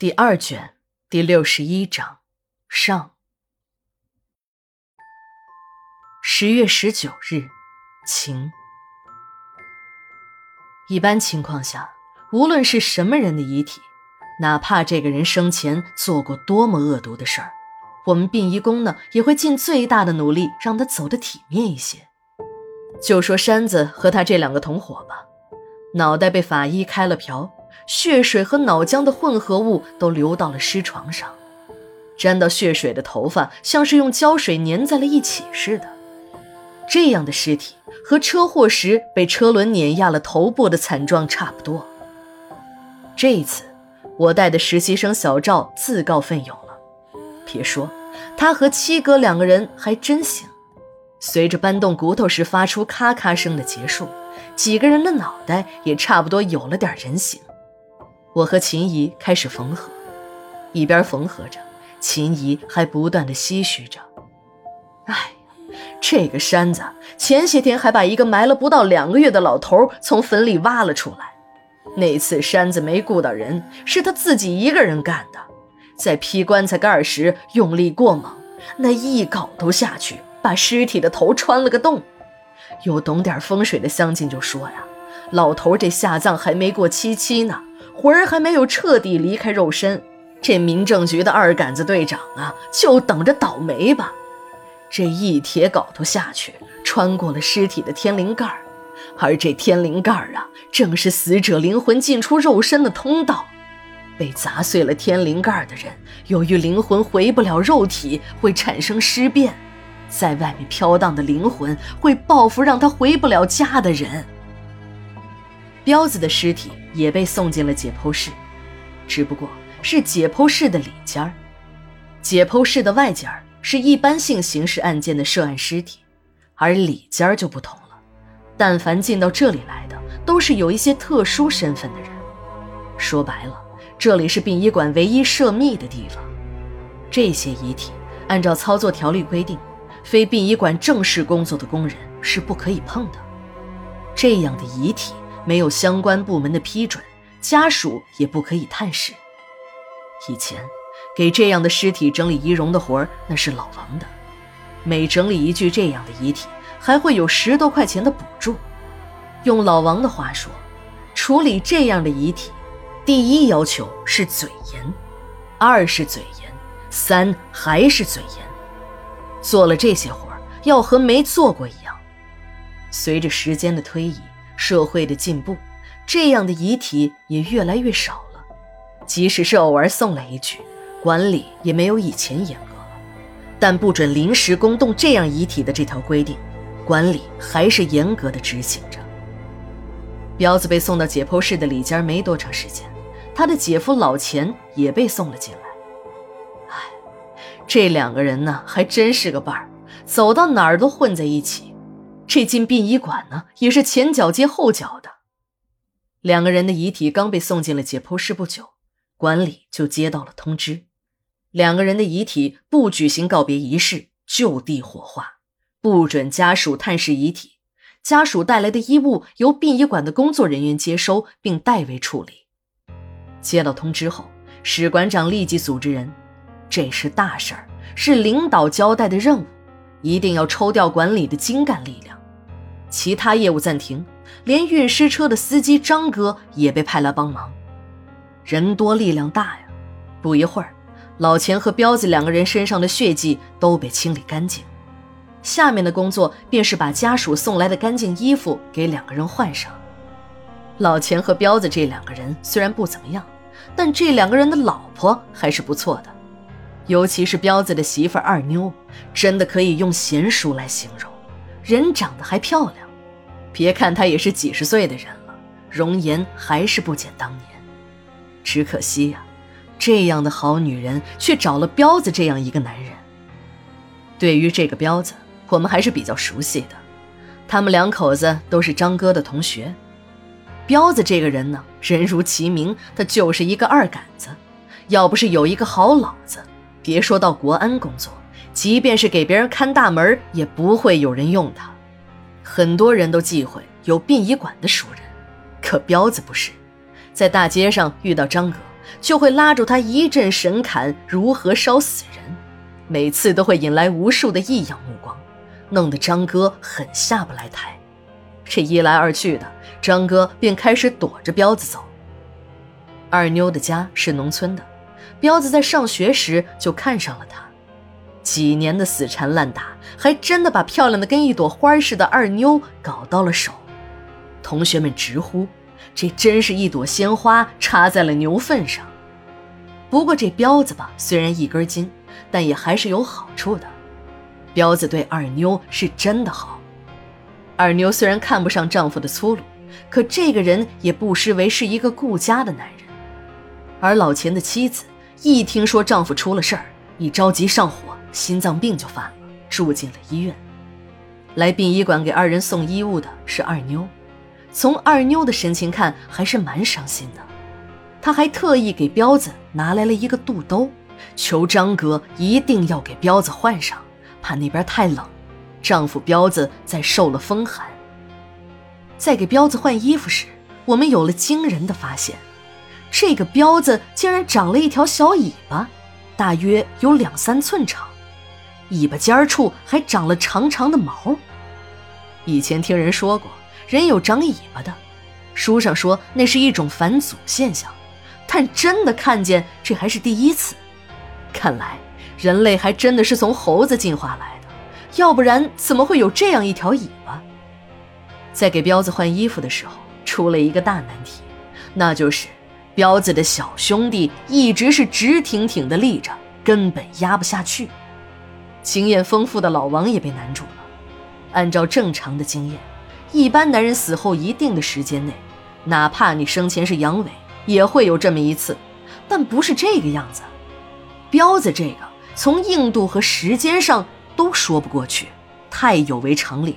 第二卷第六十一章上。十月十九日，晴。一般情况下，无论是什么人的遗体，哪怕这个人生前做过多么恶毒的事儿，我们殡仪工呢也会尽最大的努力让他走得体面一些。就说山子和他这两个同伙吧，脑袋被法医开了瓢，血水和脑浆的混合物都流到了尸床上，沾到血水的头发像是用胶水粘在了一起似的。这样的尸体和车祸时被车轮碾压了头部的惨状差不多。这一次，我带的实习生小赵自告奋勇了。别说，他和七哥两个人还真行。随着搬动骨头时发出咔咔声的结束，几个人的脑袋也差不多有了点人形。我和秦姨开始缝合，一边缝合着，秦姨还不断的唏嘘着：“哎呀，这个山子前些天还把一个埋了不到两个月的老头从坟里挖了出来。那次山子没顾到人，是他自己一个人干的，在劈棺材盖时用力过猛，那一镐头下去。”把尸体的头穿了个洞，有懂点风水的乡亲就说呀：“老头这下葬还没过七七呢，魂儿还没有彻底离开肉身，这民政局的二杆子队长啊，就等着倒霉吧。”这一铁镐头下去，穿过了尸体的天灵盖儿，而这天灵盖儿啊，正是死者灵魂进出肉身的通道。被砸碎了天灵盖儿的人，由于灵魂回不了肉体，会产生尸变。在外面飘荡的灵魂会报复让他回不了家的人。彪子的尸体也被送进了解剖室，只不过是解剖室的里间儿。解剖室的外间儿是一般性刑事案件的涉案尸体，而里间儿就不同了。但凡进到这里来的，都是有一些特殊身份的人。说白了，这里是殡仪馆唯一涉密的地方。这些遗体按照操作条例规定。非殡仪馆正式工作的工人是不可以碰的。这样的遗体没有相关部门的批准，家属也不可以探视。以前给这样的尸体整理仪容的活儿，那是老王的。每整理一具这样的遗体，还会有十多块钱的补助。用老王的话说，处理这样的遗体，第一要求是嘴严，二是嘴严，三还是嘴严。做了这些活儿，要和没做过一样。随着时间的推移，社会的进步，这样的遗体也越来越少了。即使是偶尔送来一具，管理也没有以前严格了。但不准临时工动这样遗体的这条规定，管理还是严格的执行着。彪子被送到解剖室的里间没多长时间，他的姐夫老钱也被送了进来。哎这两个人呢，还真是个伴儿，走到哪儿都混在一起。这进殡仪馆呢，也是前脚接后脚的。两个人的遗体刚被送进了解剖室不久，管理就接到了通知：两个人的遗体不举行告别仪式，就地火化，不准家属探视遗体。家属带来的衣物由殡仪馆的工作人员接收并代为处理。接到通知后，史馆长立即组织人。这是大事儿，是领导交代的任务，一定要抽调管理的精干力量。其他业务暂停，连运尸车的司机张哥也被派来帮忙。人多力量大呀！不一会儿，老钱和彪子两个人身上的血迹都被清理干净。下面的工作便是把家属送来的干净衣服给两个人换上。老钱和彪子这两个人虽然不怎么样，但这两个人的老婆还是不错的。尤其是彪子的媳妇二妞，真的可以用贤淑来形容，人长得还漂亮。别看她也是几十岁的人了，容颜还是不减当年。只可惜呀，这样的好女人却找了彪子这样一个男人。对于这个彪子，我们还是比较熟悉的，他们两口子都是张哥的同学。彪子这个人呢，人如其名，他就是一个二杆子，要不是有一个好老子。别说到国安工作，即便是给别人看大门，也不会有人用他。很多人都忌讳有殡仪馆的熟人，可彪子不是，在大街上遇到张哥，就会拉住他一阵神侃如何烧死人，每次都会引来无数的异样目光，弄得张哥很下不来台。这一来二去的，张哥便开始躲着彪子走。二妞的家是农村的，彪子在上学时就看上了她，几年的死缠烂打，还真的把漂亮的跟一朵花似的二妞搞到了手。同学们直呼。这真是一朵鲜花插在了牛粪上。不过这彪子吧，虽然一根筋，但也还是有好处的。彪子对二妞是真的好。二妞虽然看不上丈夫的粗鲁，可这个人也不失为是一个顾家的男人。而老钱的妻子一听说丈夫出了事儿，一着急上火，心脏病就犯了，住进了医院。来殡仪馆给二人送衣物的是二妞。从二妞的神情看，还是蛮伤心的。她还特意给彪子拿来了一个肚兜，求张哥一定要给彪子换上，怕那边太冷，丈夫彪子再受了风寒。在给彪子换衣服时，我们有了惊人的发现：这个彪子竟然长了一条小尾巴，大约有两三寸长，尾巴尖儿处还长了长长的毛。以前听人说过。人有长尾巴的，书上说那是一种返祖现象，但真的看见这还是第一次。看来人类还真的是从猴子进化来的，要不然怎么会有这样一条尾巴？在给彪子换衣服的时候，出了一个大难题，那就是彪子的小兄弟一直是直挺挺的立着，根本压不下去。经验丰富的老王也被难住了，按照正常的经验。一般男人死后一定的时间内，哪怕你生前是阳痿，也会有这么一次，但不是这个样子。彪子这个从硬度和时间上都说不过去，太有违常理。